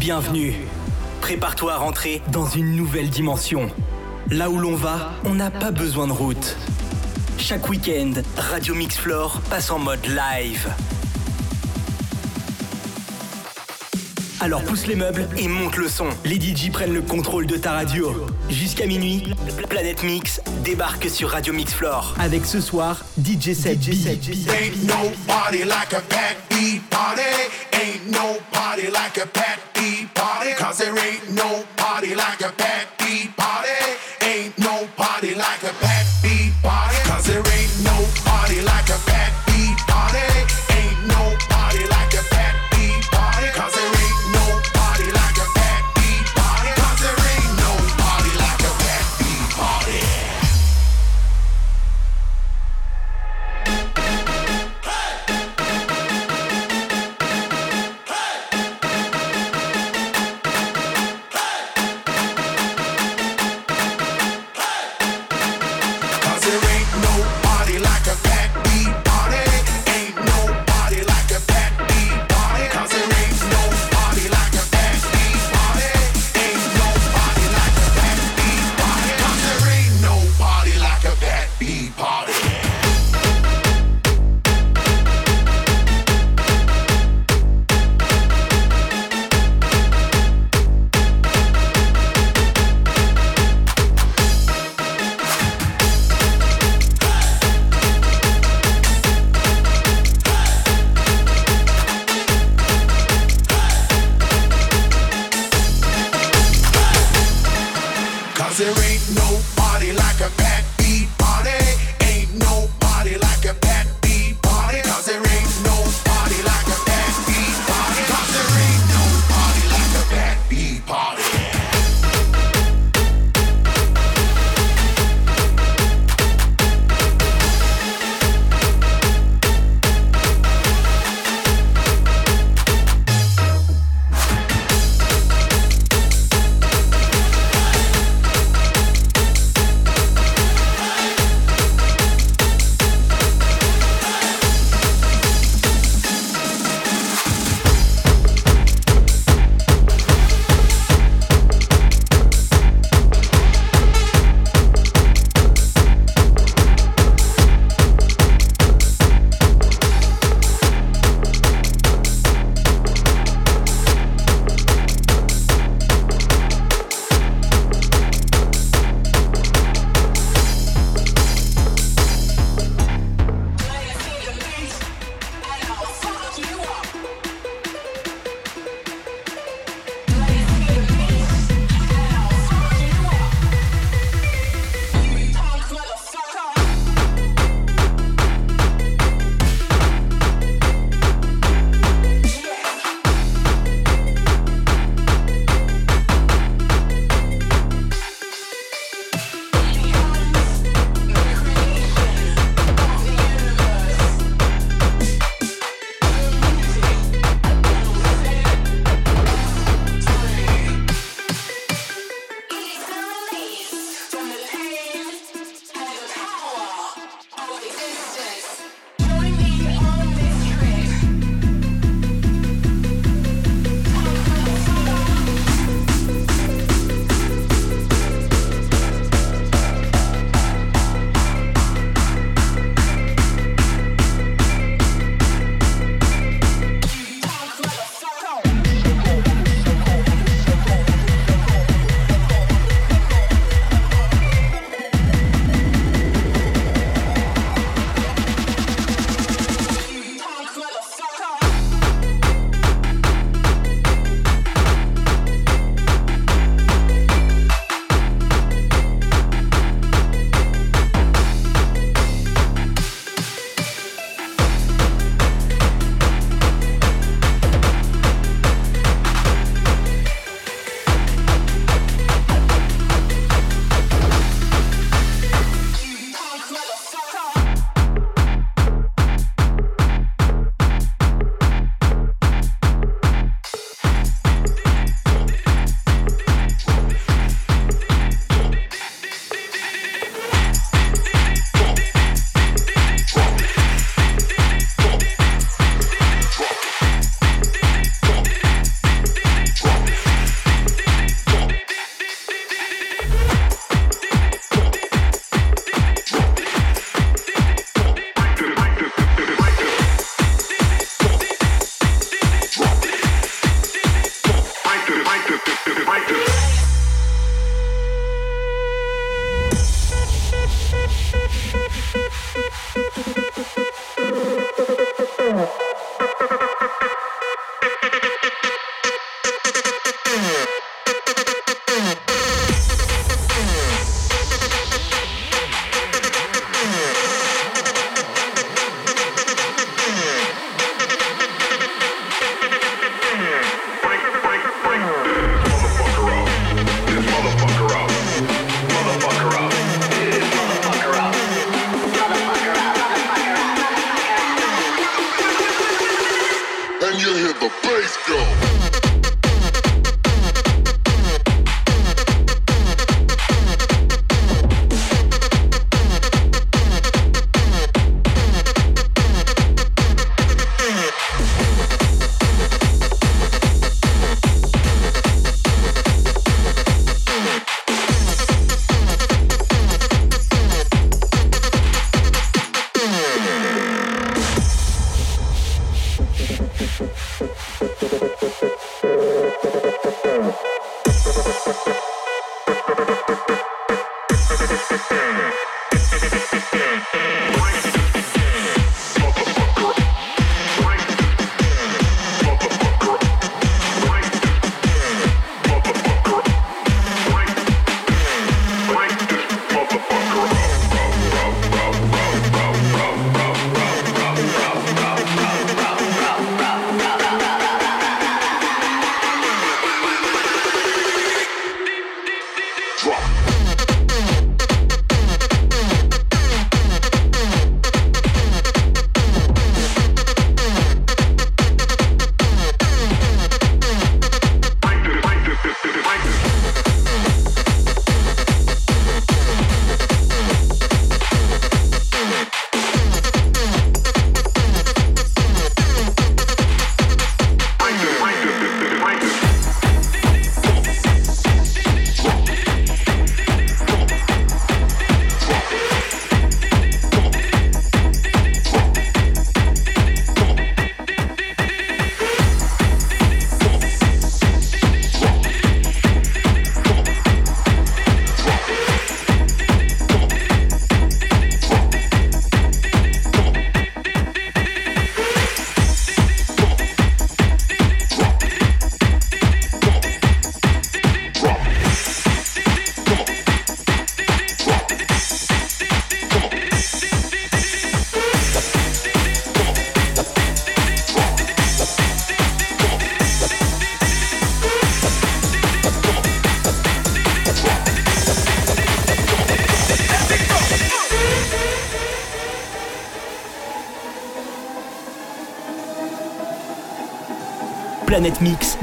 Bienvenue. Prépare-toi à rentrer dans une nouvelle dimension. Là où l'on va, on n'a pas besoin de route. Chaque week-end, Radio Mix Floor passe en mode live. Alors pousse les meubles et monte le son. Les DJ prennent le contrôle de ta radio. Jusqu'à minuit, Planète Mix débarque sur Radio Mix Floor. Avec ce soir, DJ 7 DJ 7 Party. Ain't nobody like a Pat party. Cause there ain't nobody like a Pat party.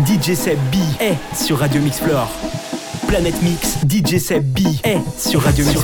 DJ Seb B est sur Radio Mix Floor. Planète Mix, DJ Seb B est sur Radio Mix.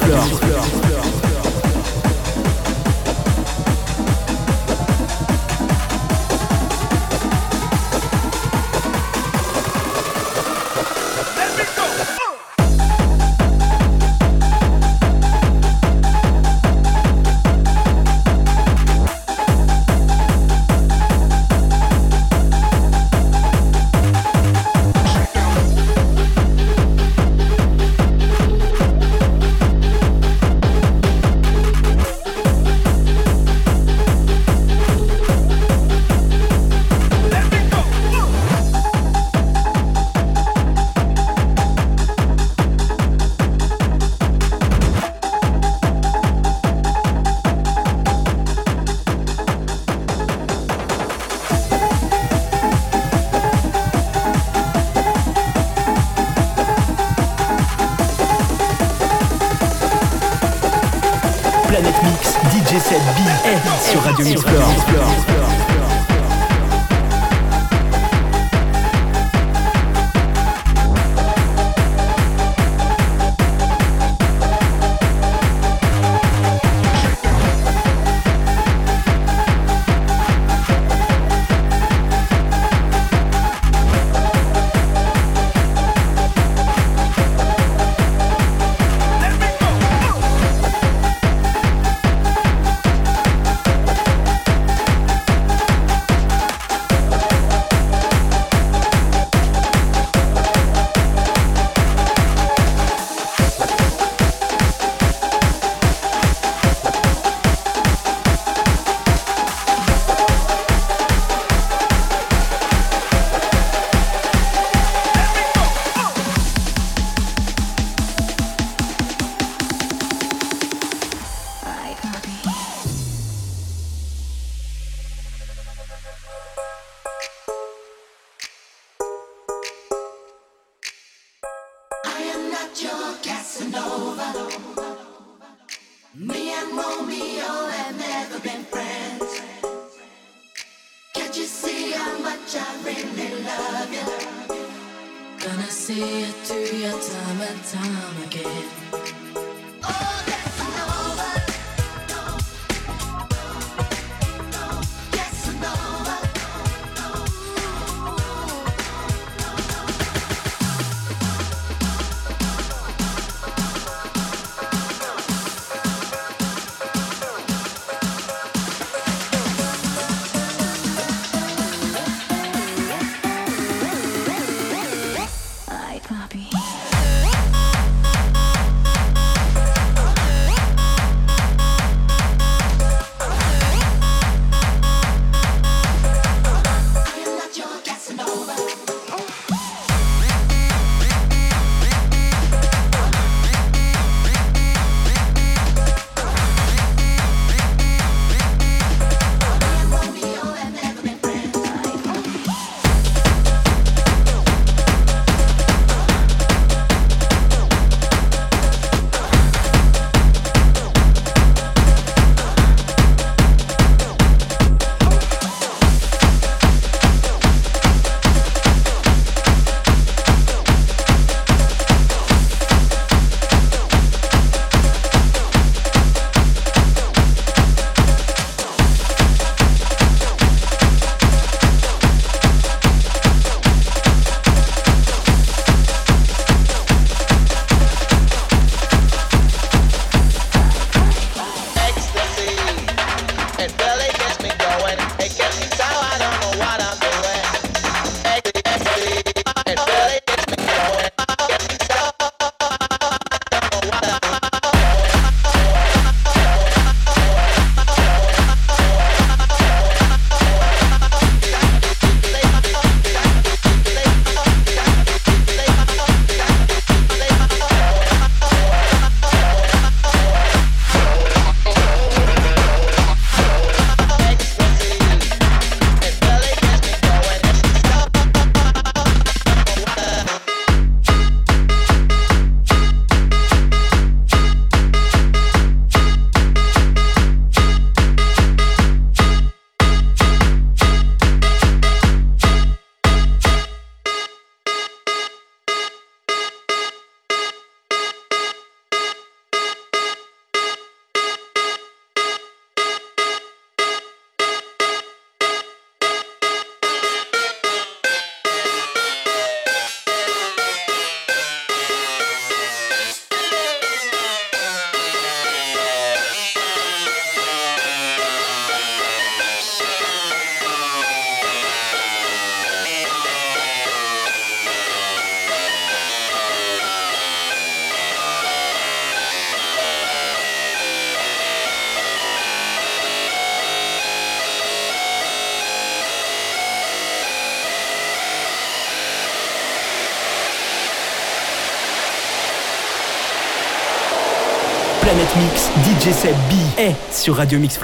DJ Seb B est sur Radio Mix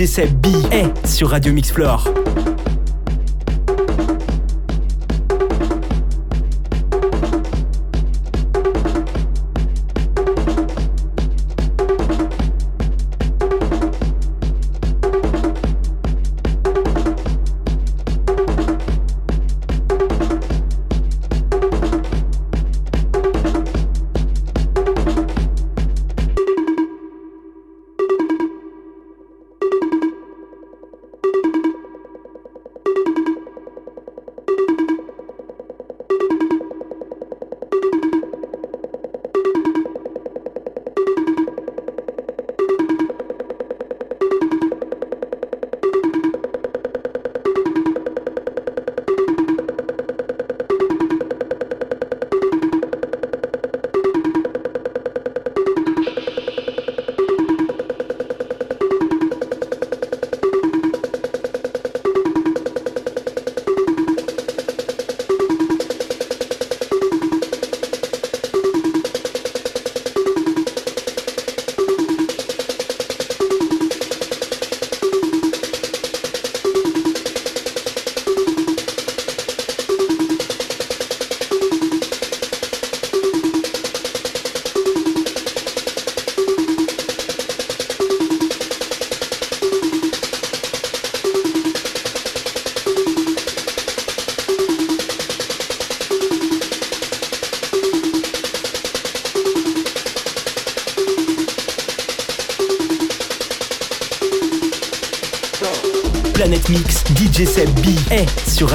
DJ B est sur Radio Mix.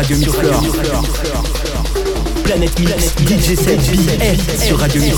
Radio. Planète Mix, DJ Seb B est sur Radio Mix.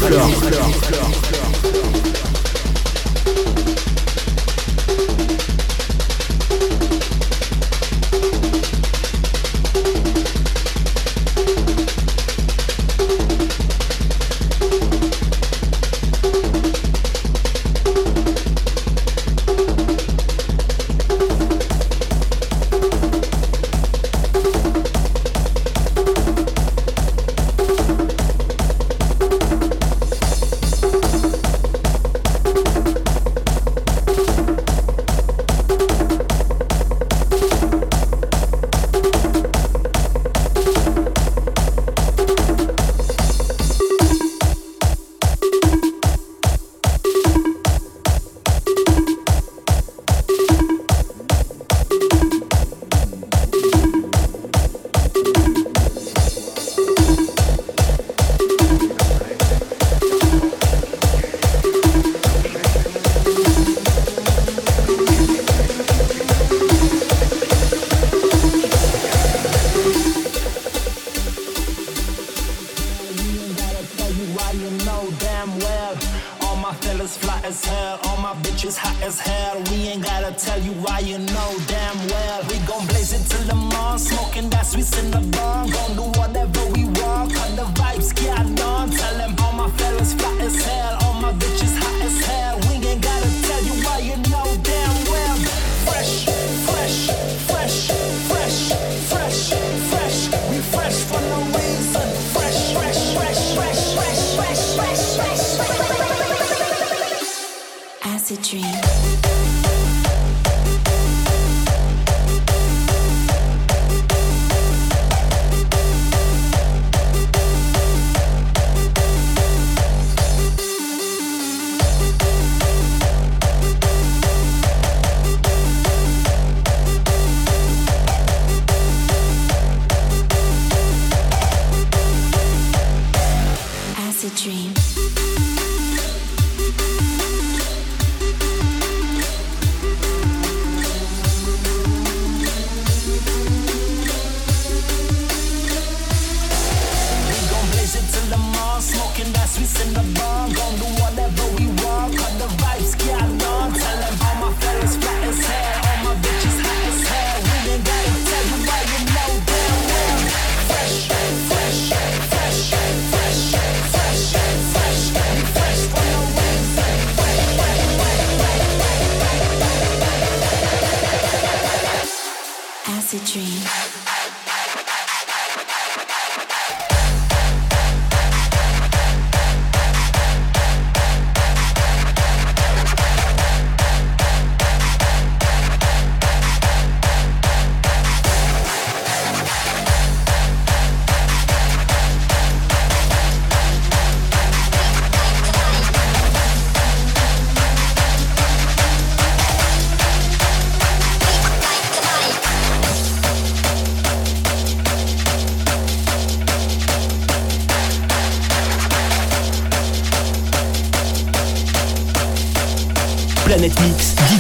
lucid dream.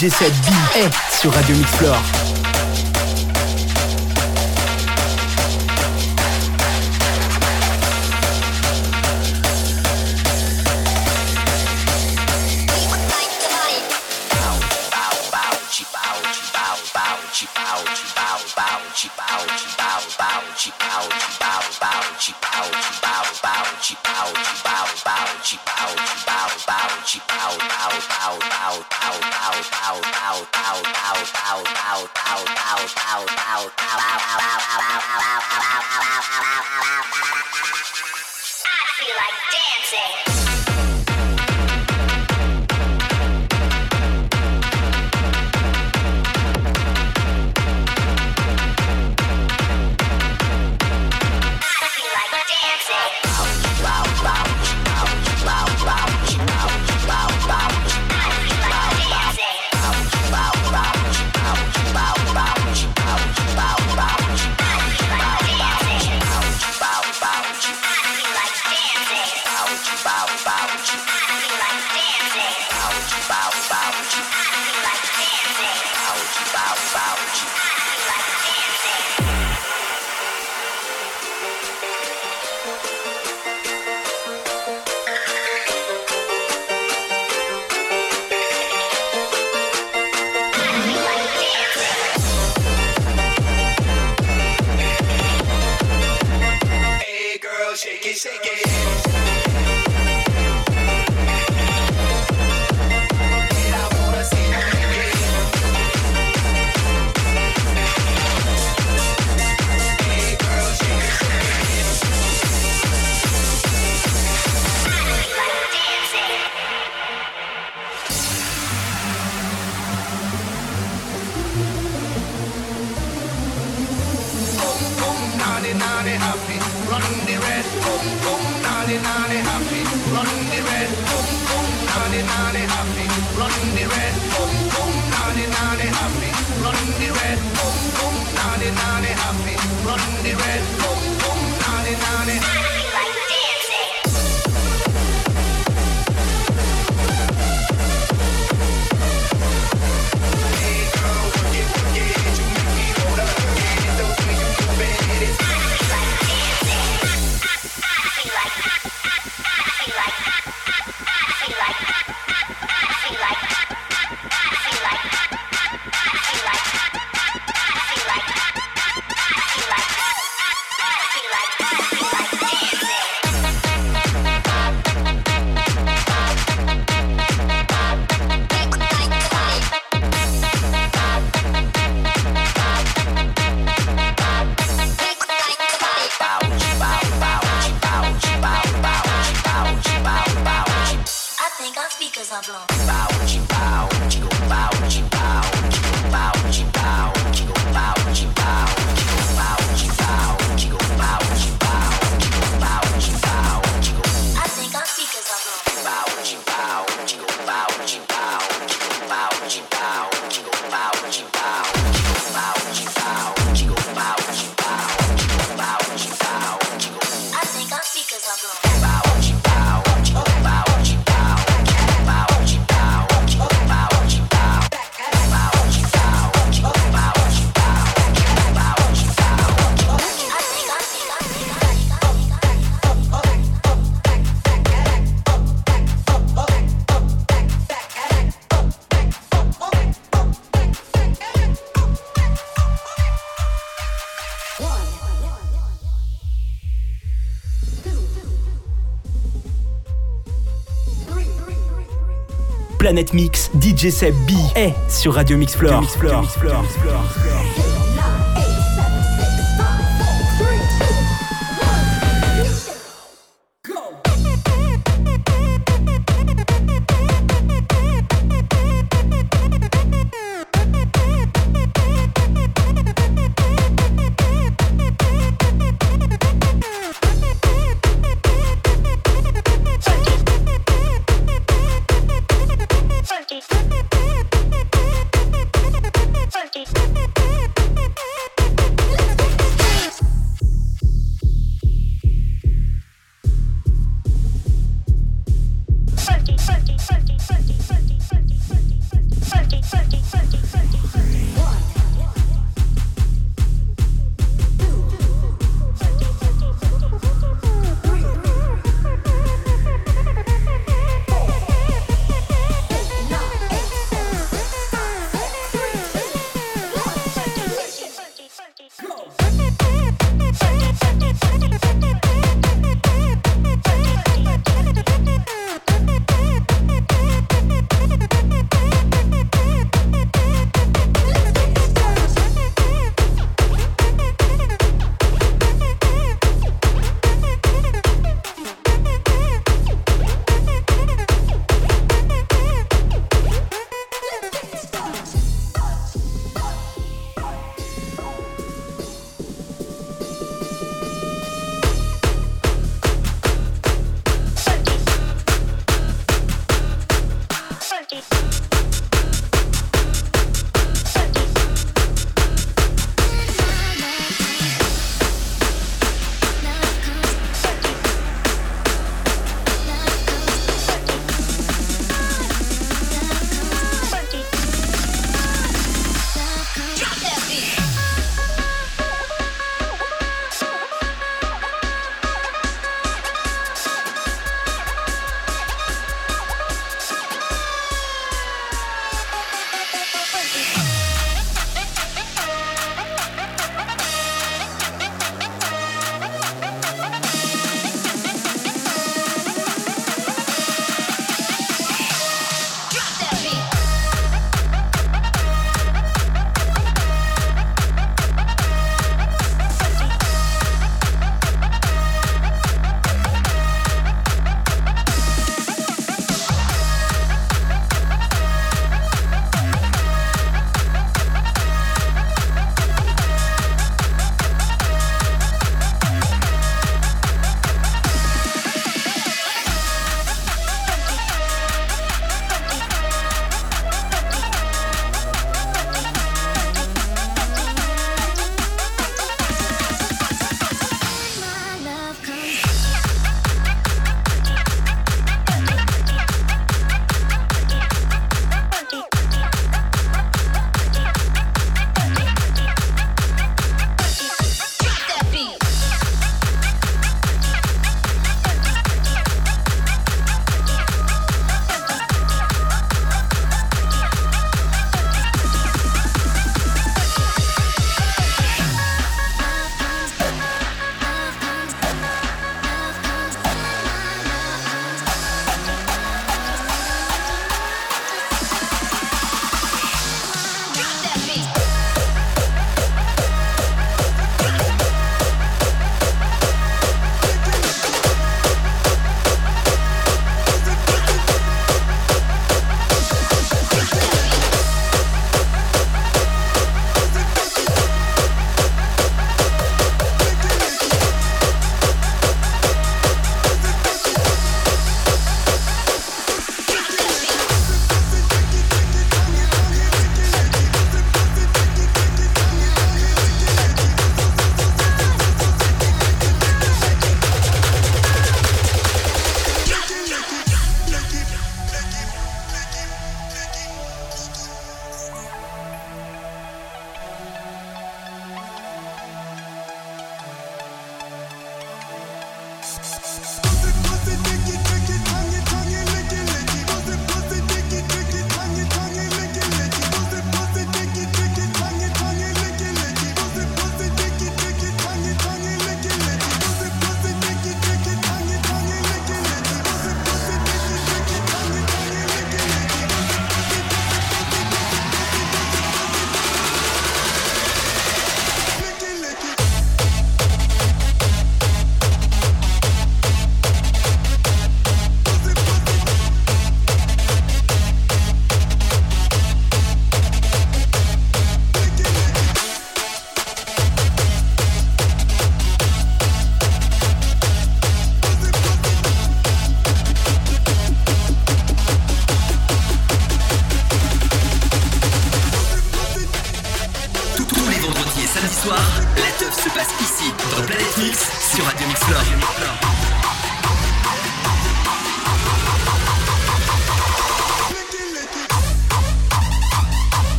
G7 B est sur Radio Mix Planète Mix, DJ Seb B est sur Radio Mixflore.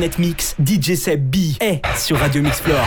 Planète Mix, DJ Seb B est sur Radio Mix Floor.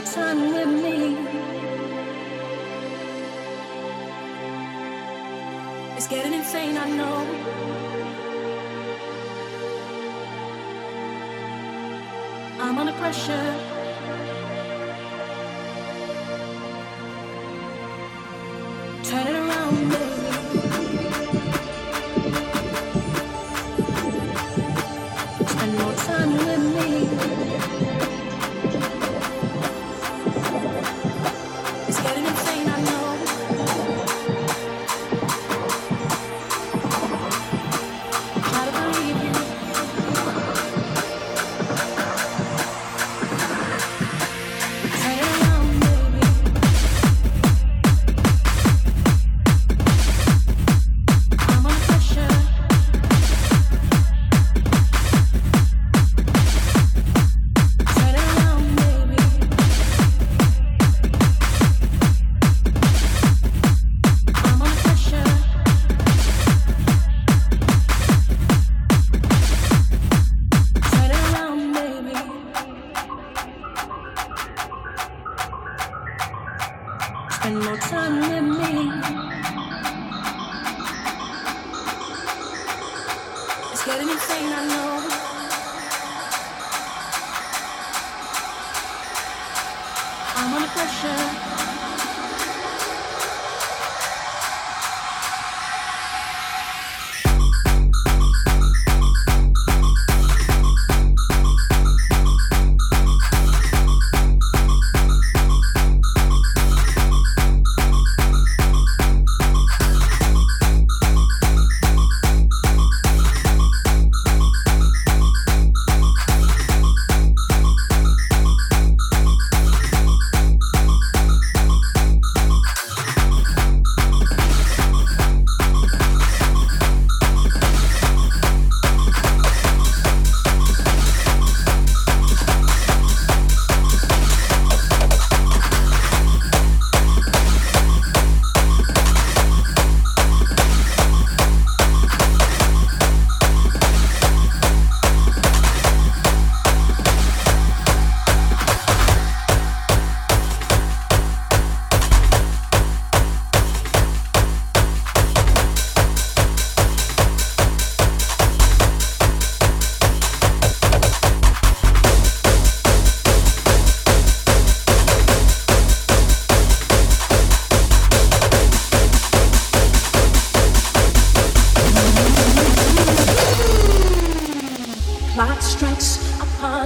time.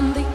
on the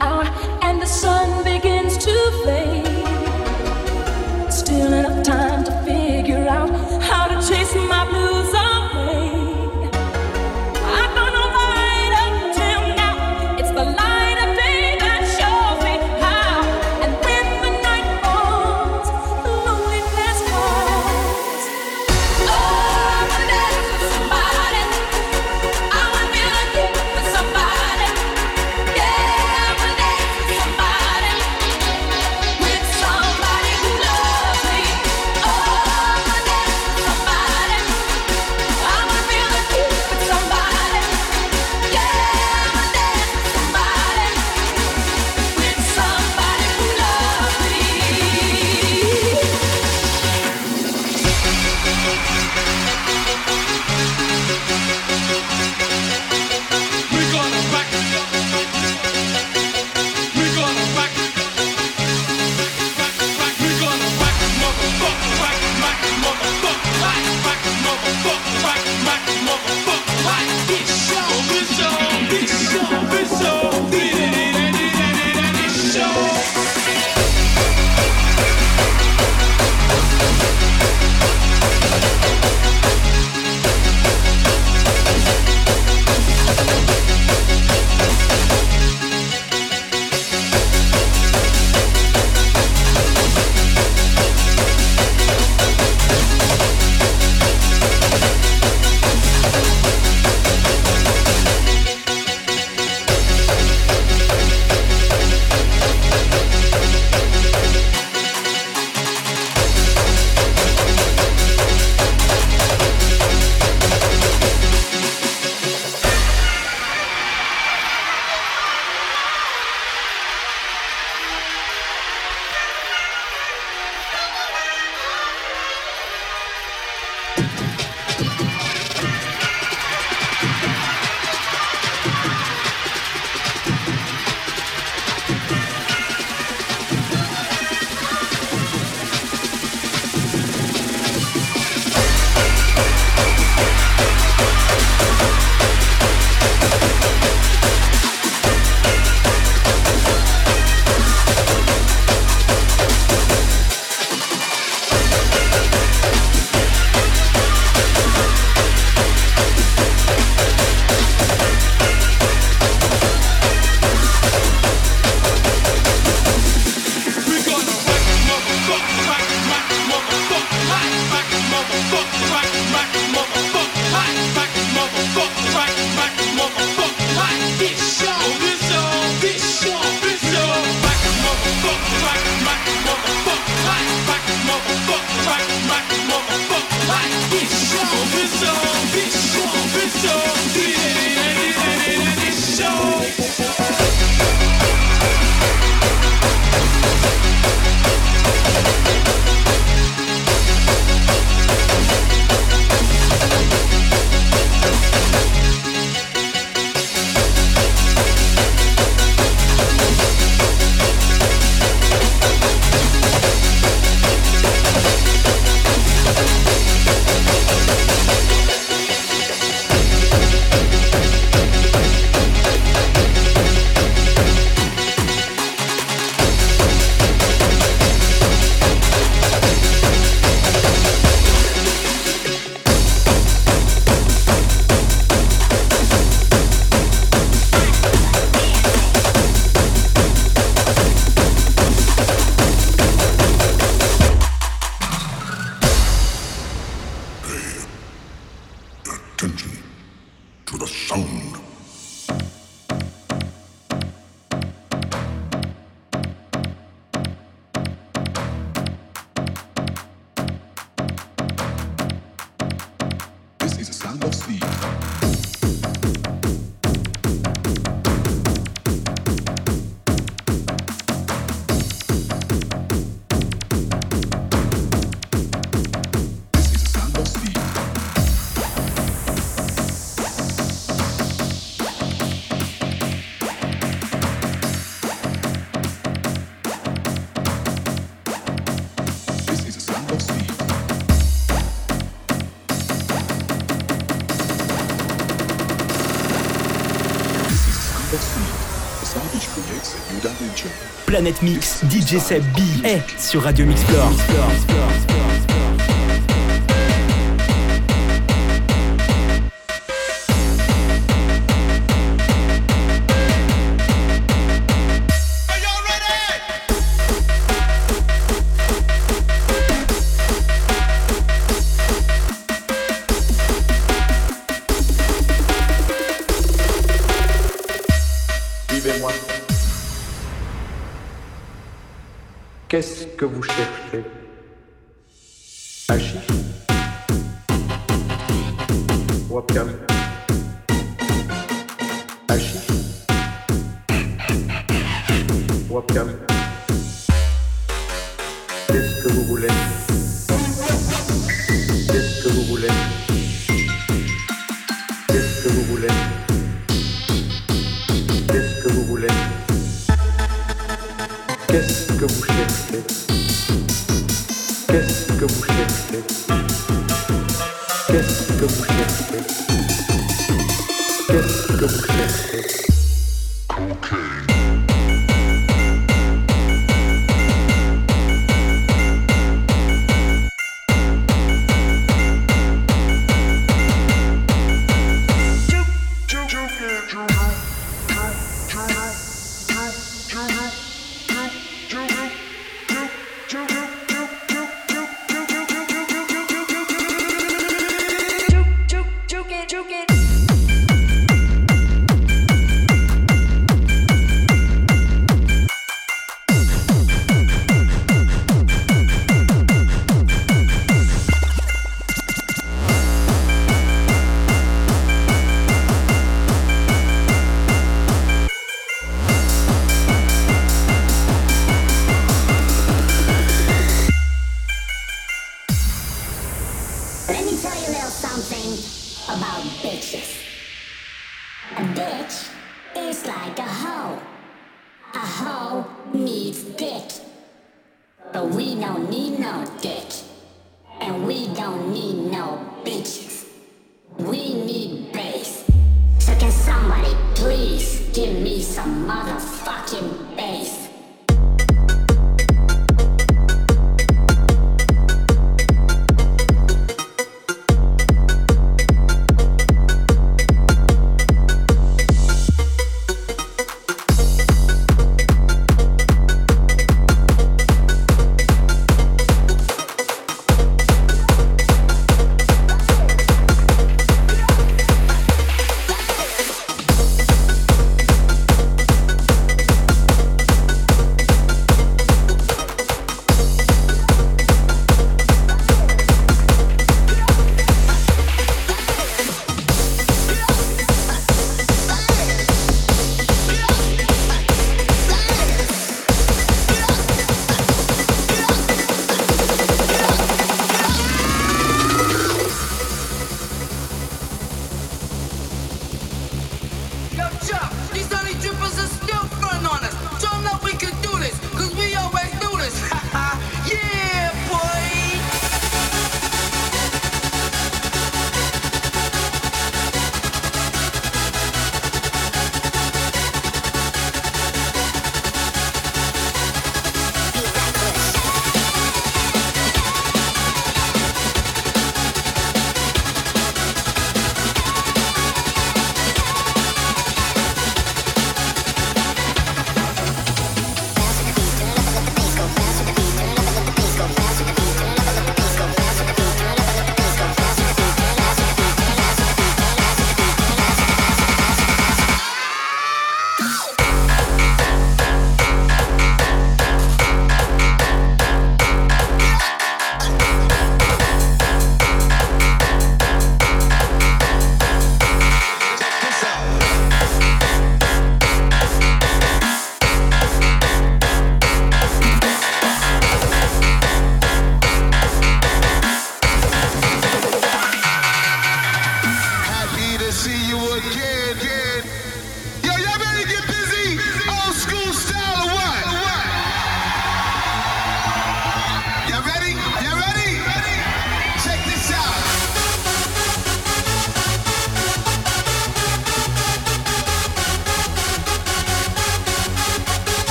Planète Mix, DJ Seb B est sur Radio Mix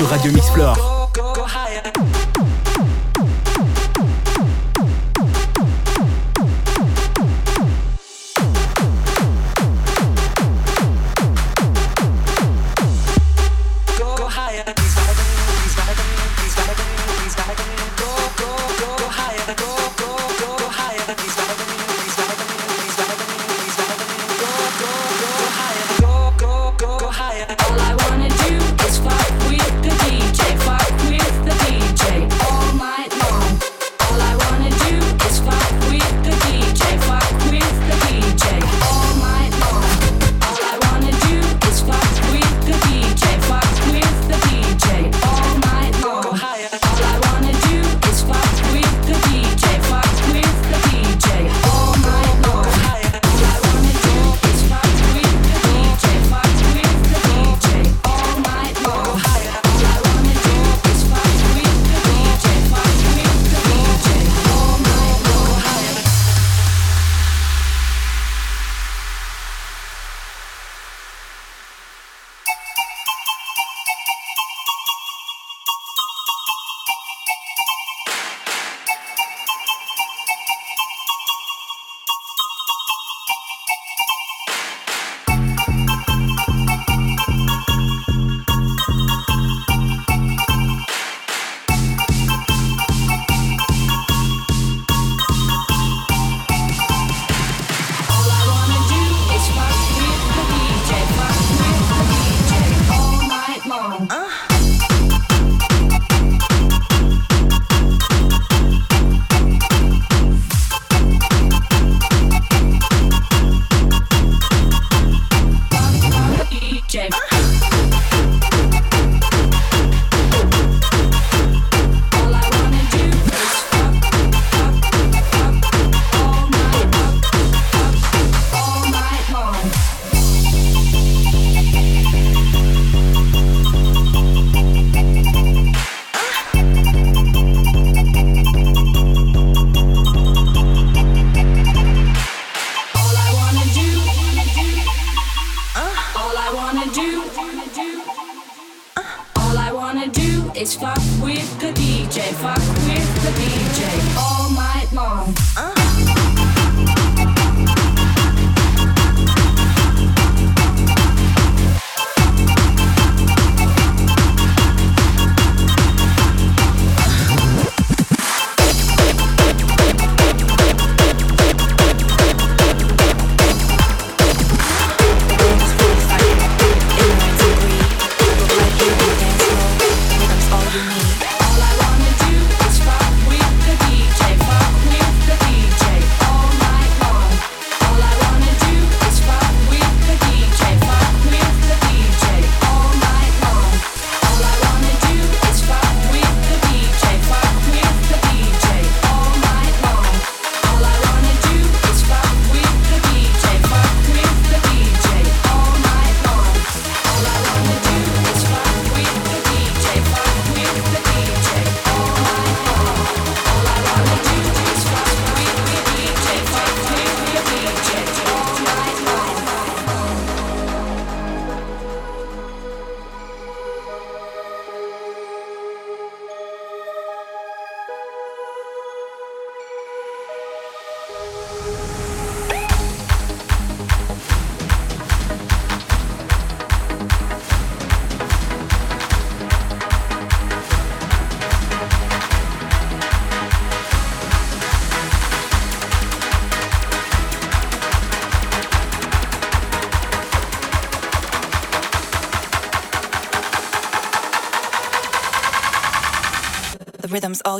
sur Radio Mix Floor.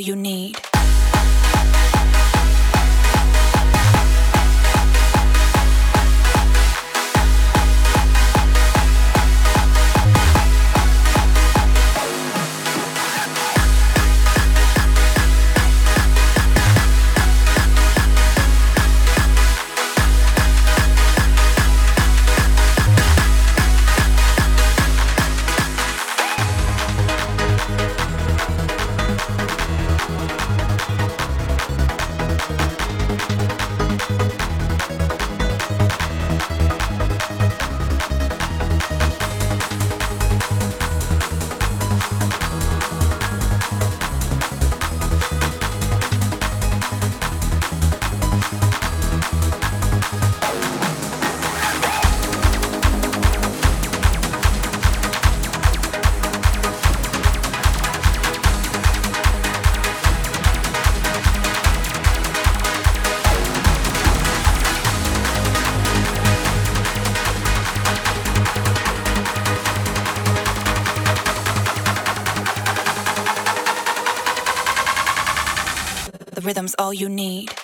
You need. All you need.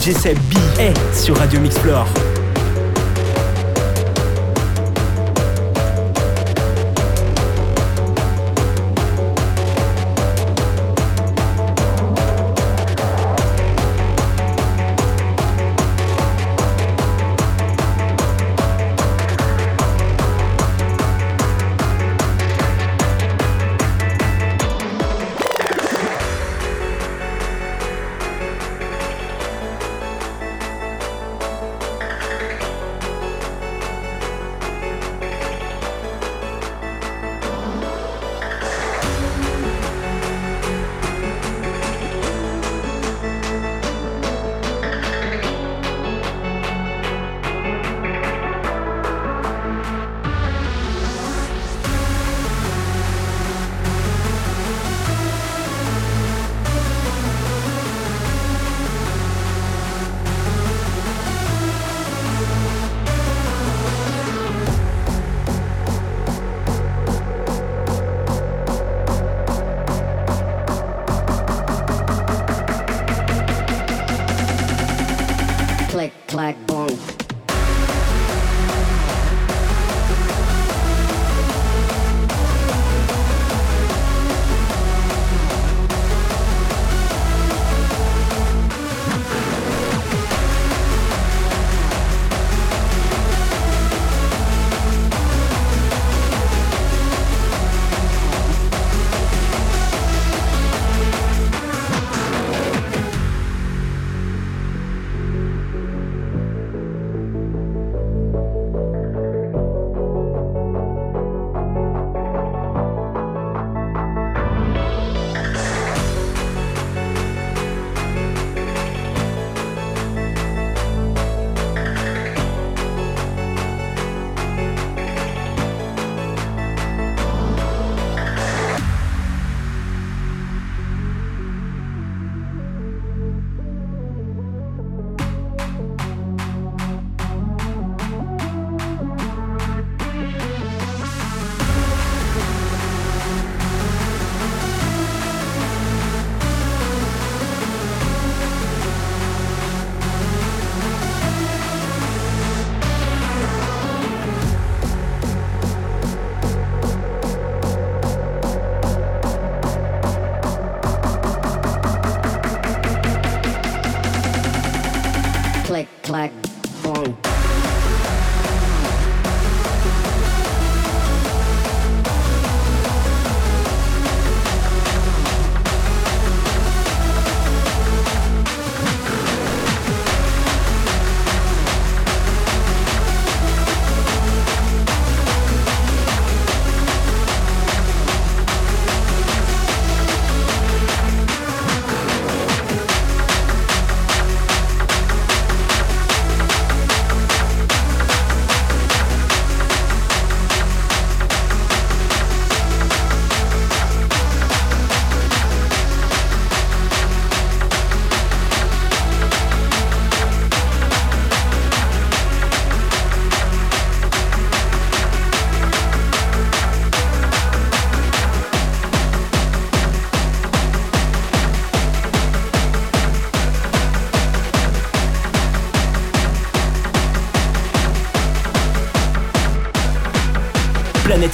DJ Seb B est sur Radio Mixplore.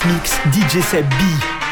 Mix, DJ Seb B.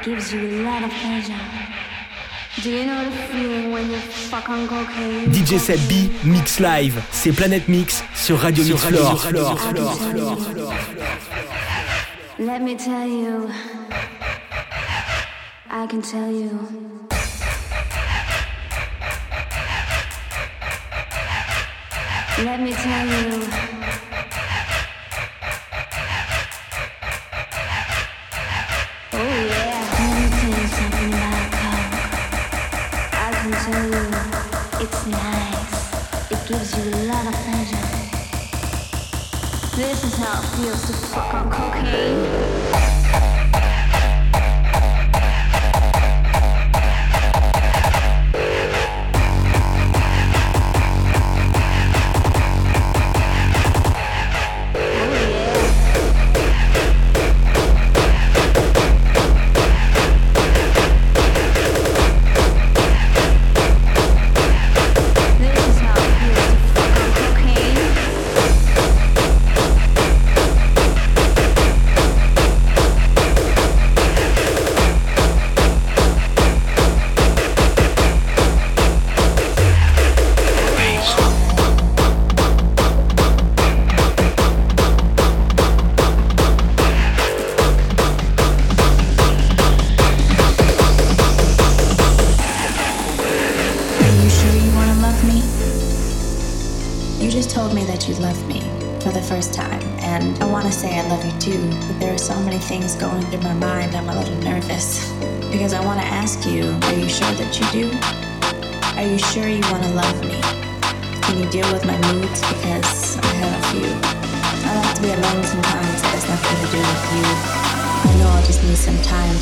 It gives you a lot of pleasure. Do you know the feeling when you fuck on cocaine? DJ Set B Mix Live, c'est Planète Mix sur Radio Mix Floor. Let me tell you. I can tell you. Let me tell you. Oh yeah, It's nice. It gives you a lot of pleasure. This is how it feels to fuck on cocaine.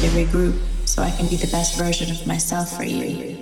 regroup so I can be the best version of myself for you.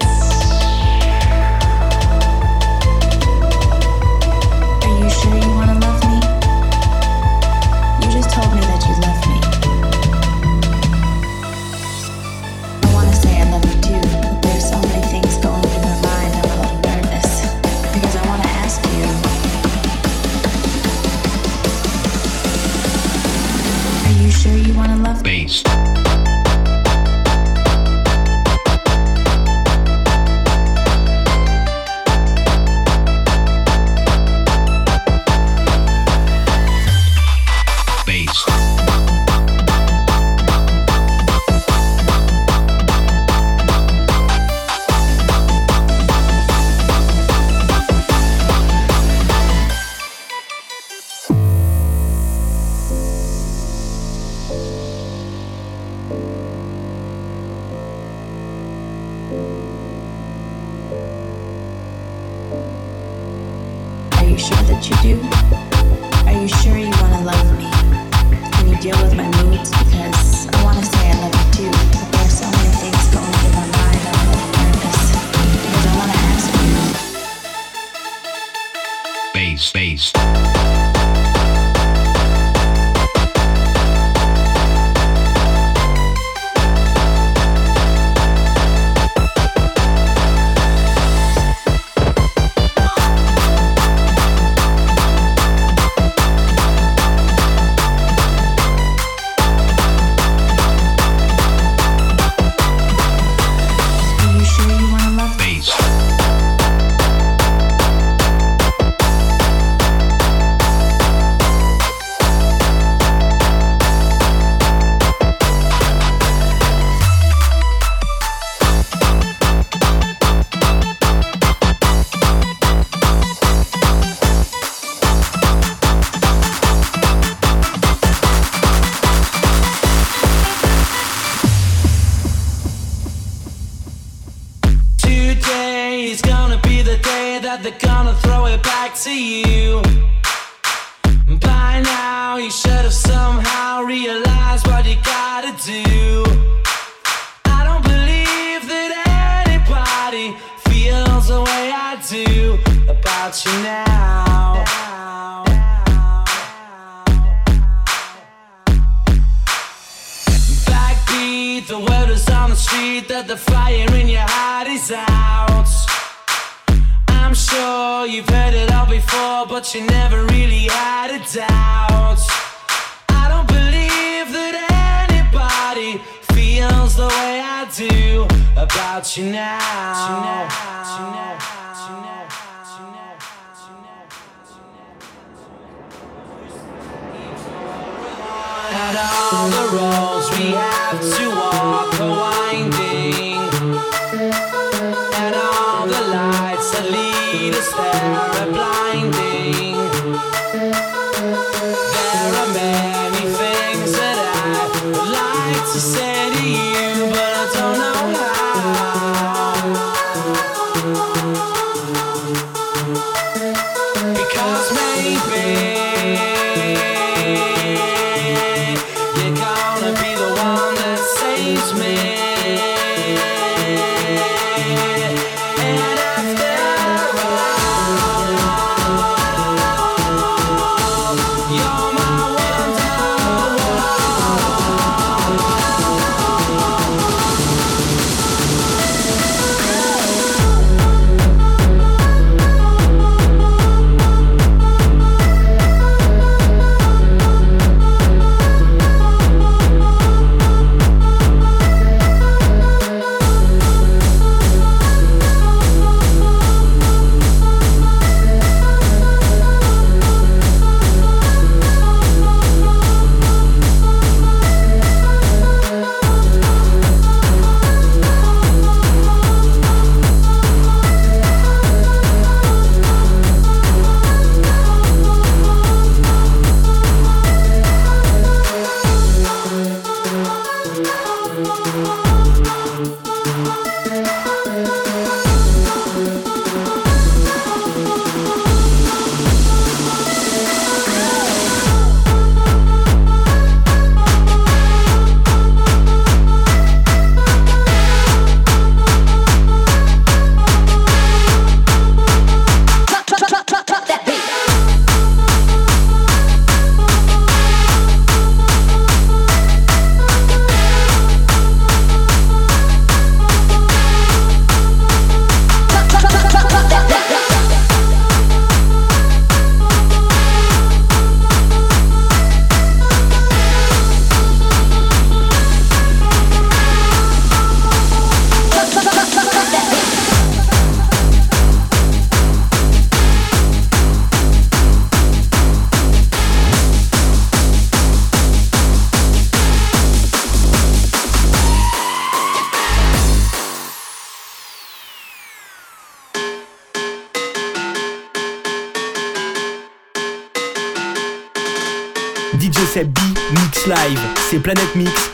Planète Mix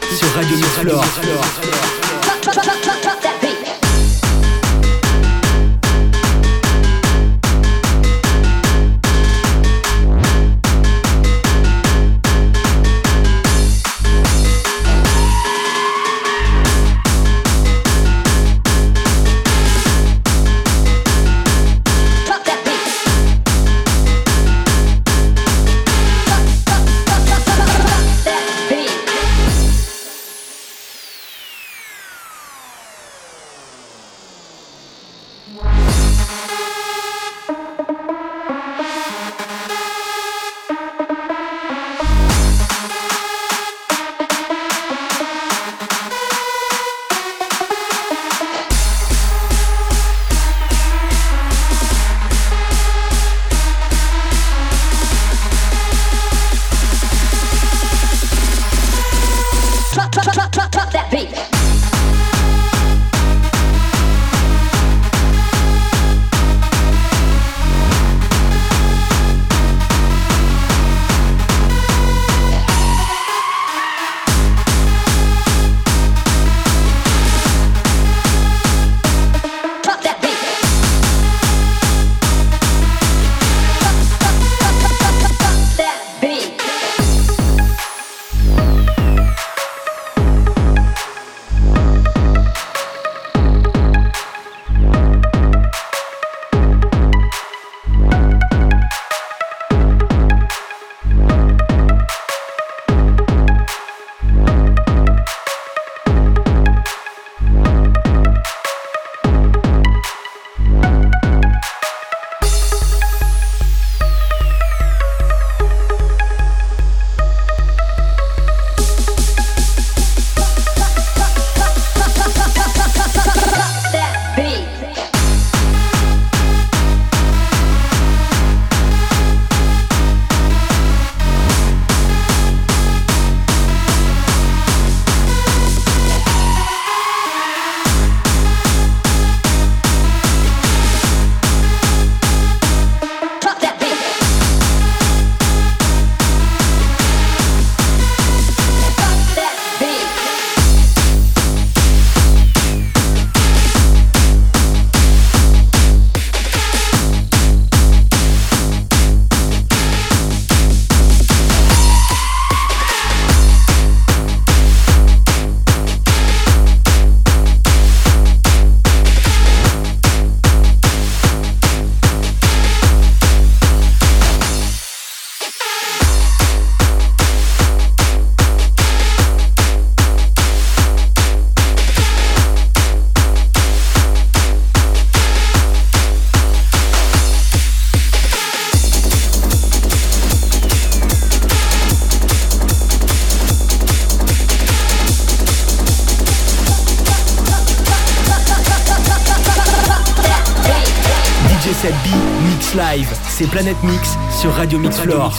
C'est Planète Mix sur Radio Mix Floor.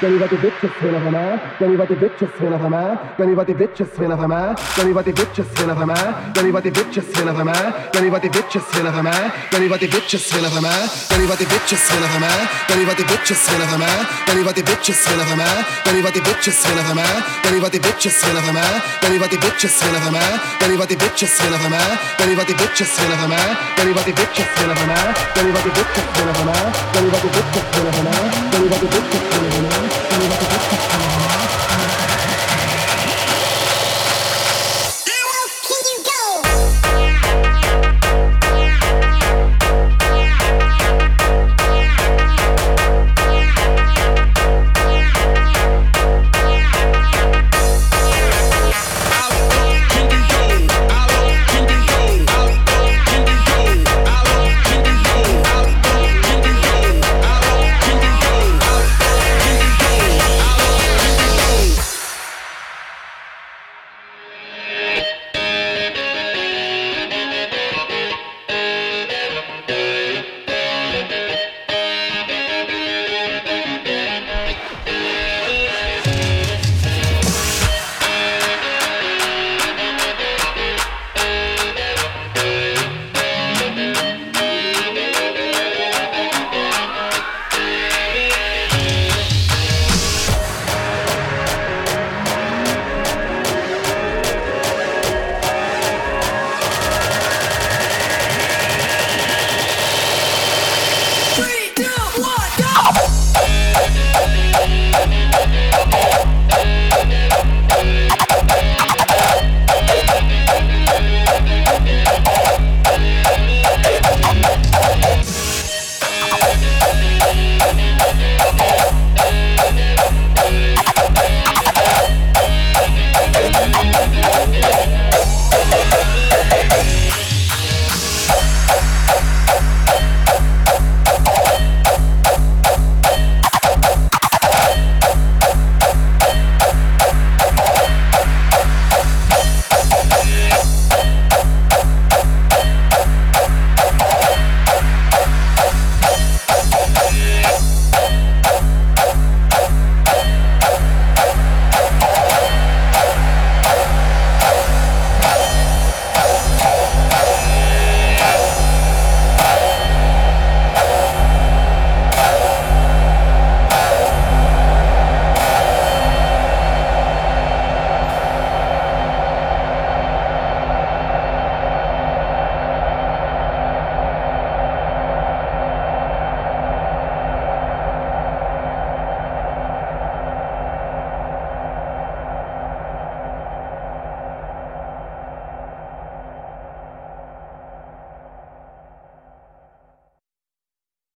derivative bitches willen van mij. Weet niet wat die bitches willen van mij. Weet niet wat die bitches willen van mij. Weet niet wat die bitches willen van mij. Weet niet wat die bitches willen van mij. Weet niet wat die bitches willen van mij. Weet niet wat die bitches willen van mij. Weet niet wat die bitches willen van mij. Weet niet wat die bitches willen van mij. Weet niet wat die bitches willen van mij. Weet niet wat die bitches willen van mij. Weet niet wat die bitches willen van mij. Weet niet wat die bitches willen van mij. Weet niet wat die bitches willen van mij. Weet niet wat die bitches willen van mij. Weet niet wat die bitches willen van mij. Weet niet wat die bitches willen van mij. Weet niet wat die bitches willen van mij. Weet niet wat die bitches willen van mij. thank you